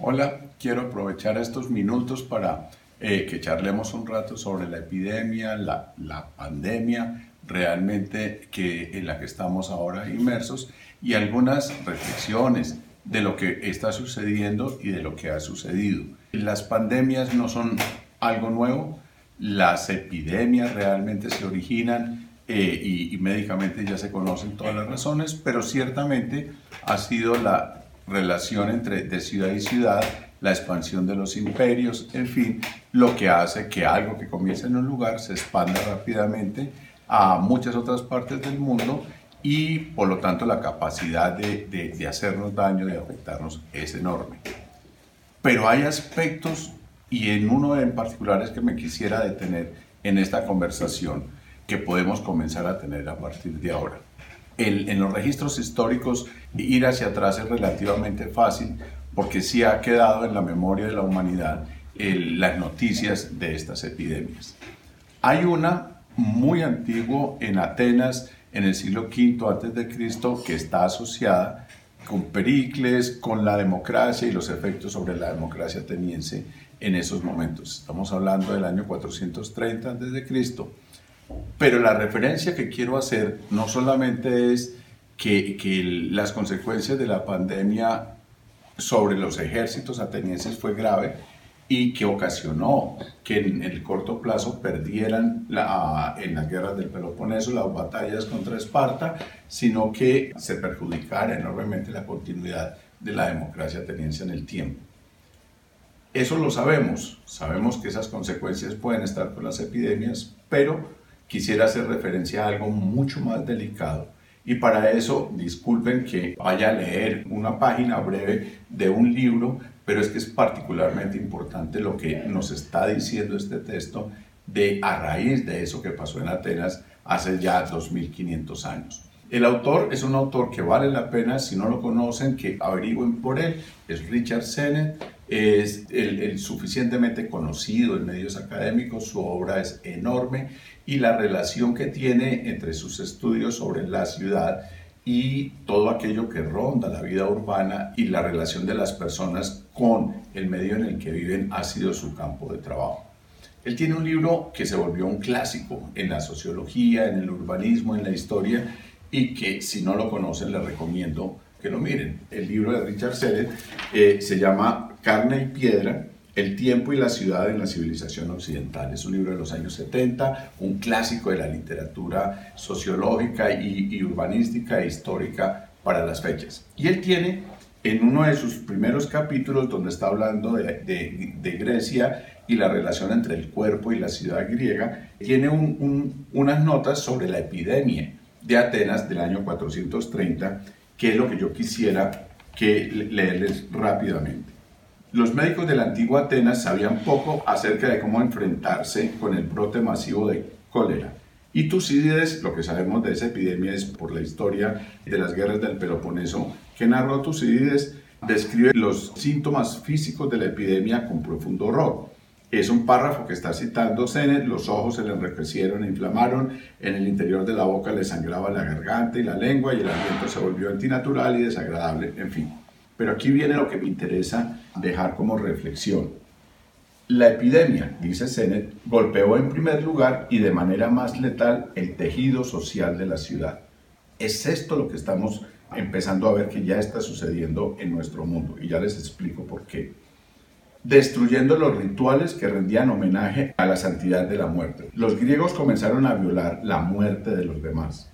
Hola, quiero aprovechar estos minutos para eh, que charlemos un rato sobre la epidemia, la, la, pandemia realmente que, en la que estamos ahora inmersos y algunas reflexiones de lo que está sucediendo y de lo que ha sucedido. Las pandemias no son algo nuevo, las epidemias realmente se originan eh, y, y médicamente ya se conocen todas las razones, pero ciertamente ha sido la relación entre de ciudad y ciudad, la expansión de los imperios, en fin, lo que hace que algo que comienza en un lugar se expanda rápidamente a muchas otras partes del mundo y por lo tanto la capacidad de, de, de hacernos daño, de afectarnos es enorme. Pero hay aspectos, y en uno en particular es que me quisiera detener en esta conversación, que podemos comenzar a tener a partir de ahora en los registros históricos ir hacia atrás es relativamente fácil porque sí ha quedado en la memoria de la humanidad las noticias de estas epidemias. Hay una muy antigua en Atenas en el siglo V antes de Cristo que está asociada con Pericles, con la democracia y los efectos sobre la democracia ateniense en esos momentos. Estamos hablando del año 430 antes de Cristo pero la referencia que quiero hacer no solamente es que, que las consecuencias de la pandemia sobre los ejércitos atenienses fue grave y que ocasionó que en el corto plazo perdieran la, en las guerras del Peloponeso las batallas contra Esparta, sino que se perjudicara enormemente la continuidad de la democracia ateniense en el tiempo. Eso lo sabemos, sabemos que esas consecuencias pueden estar con las epidemias, pero quisiera hacer referencia a algo mucho más delicado. Y para eso, disculpen que vaya a leer una página breve de un libro, pero es que es particularmente importante lo que nos está diciendo este texto de a raíz de eso que pasó en Atenas hace ya 2500 años. El autor es un autor que vale la pena, si no lo conocen, que averigüen por él. Es Richard Sennett, es el, suficientemente conocido en medios académicos, su obra es enorme y la relación que tiene entre sus estudios sobre la ciudad y todo aquello que ronda la vida urbana y la relación de las personas con el medio en el que viven ha sido su campo de trabajo. Él tiene un libro que se volvió un clásico en la sociología, en el urbanismo, en la historia y que si no lo conocen les recomiendo que lo miren. El libro de Richard Sennett eh, se llama Carne y Piedra, el tiempo y la ciudad en la civilización occidental. Es un libro de los años 70, un clásico de la literatura sociológica y, urbanística e histórica para las fechas. Y él tiene en uno de sus primeros capítulos, donde está hablando de, Grecia y la relación entre el cuerpo y la ciudad griega, tiene unas notas sobre la epidemia de Atenas del año 430, que es lo que yo quisiera que leerles rápidamente. Los médicos de la antigua Atenas sabían poco acerca de cómo enfrentarse con el brote masivo de cólera. Y Tucídides, lo que sabemos de esa epidemia es por la historia de las guerras del Peloponeso que narró Tucídides, describe los síntomas físicos de la epidemia con profundo horror. Es un párrafo que está citando Zenet, los ojos se le enriquecieron e inflamaron, en el interior de la boca le sangraba la garganta y la lengua y el aliento se volvió antinatural y desagradable, en fin. Pero aquí viene lo que me interesa dejar como reflexión. La epidemia, dice Zenet, golpeó en primer lugar y de manera más letal el tejido social de la ciudad. Es esto lo que estamos empezando a ver que ya está sucediendo en nuestro mundo y ya les explico por qué destruyendo los rituales que rendían homenaje a la santidad de la muerte. Los griegos comenzaron a violar la muerte de los demás.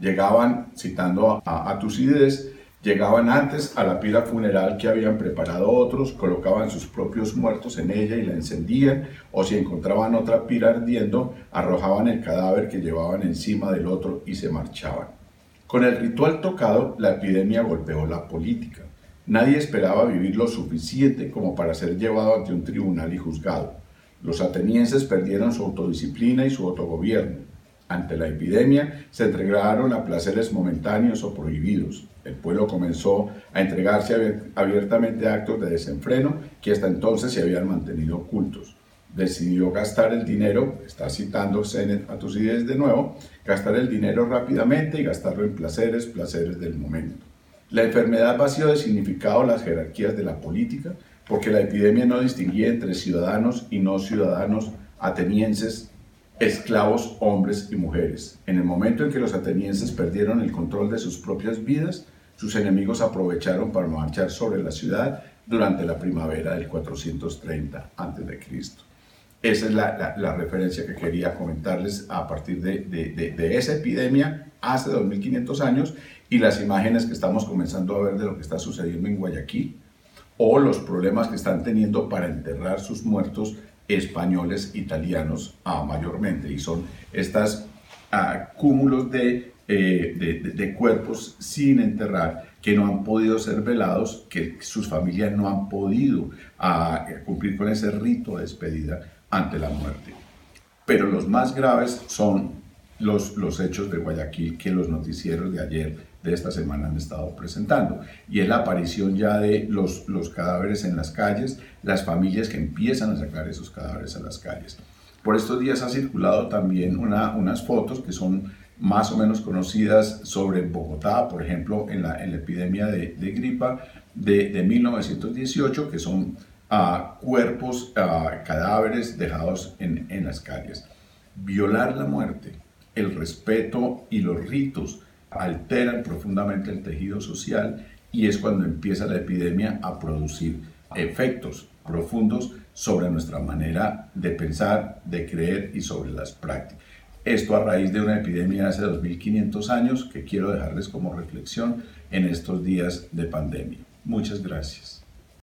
Llegaban, citando a, a Tucídides, llegaban antes a la pila funeral que habían preparado otros, colocaban sus propios muertos en ella y la encendían, o si encontraban otra pila ardiendo, arrojaban el cadáver que llevaban encima del otro y se marchaban. Con el ritual tocado, la epidemia golpeó la política. Nadie esperaba vivir lo suficiente como para ser llevado ante un tribunal y juzgado. Los atenienses perdieron su autodisciplina y su autogobierno. Ante la epidemia se entregaron a placeres momentáneos o prohibidos. El pueblo comenzó a entregarse abiertamente a actos de desenfreno que hasta entonces se habían mantenido ocultos. Decidió gastar el dinero, está citando a Tucídides de nuevo, gastar el dinero rápidamente y gastarlo en placeres, placeres del momento. La enfermedad vació de significado las jerarquías de la política, porque la epidemia no distinguía entre ciudadanos y no ciudadanos atenienses, esclavos hombres y mujeres. En el momento en que los atenienses perdieron el control de sus propias vidas, sus enemigos aprovecharon para marchar sobre la ciudad durante la primavera del 430 a.C. Esa es la, referencia que quería comentarles a partir de, de, esa epidemia hace 2500 años y las imágenes que estamos comenzando a ver de lo que está sucediendo en Guayaquil o los problemas que están teniendo para enterrar sus muertos españoles, italianos ah, mayormente. Y son estos ah, cúmulos eh, de, de, cuerpos sin enterrar que no han podido ser velados, que sus familias no han podido ah, cumplir con ese rito de despedida ante la muerte. Pero los más graves son los, los hechos de Guayaquil que los noticieros de ayer, de esta semana, han estado presentando. Y es la aparición ya de los, los cadáveres en las calles, las familias que empiezan a sacar esos cadáveres a las calles. Por estos días ha circulado también una, unas fotos que son más o menos conocidas sobre Bogotá, por ejemplo, en la, en la epidemia de, de gripa de, de 1918, que son a cuerpos, a cadáveres dejados en, en las calles. Violar la muerte, el respeto y los ritos alteran profundamente el tejido social y es cuando empieza la epidemia a producir efectos profundos sobre nuestra manera de pensar, de creer y sobre las prácticas. Esto a raíz de una epidemia hace 2500 años que quiero dejarles como reflexión en estos días de pandemia. Muchas gracias.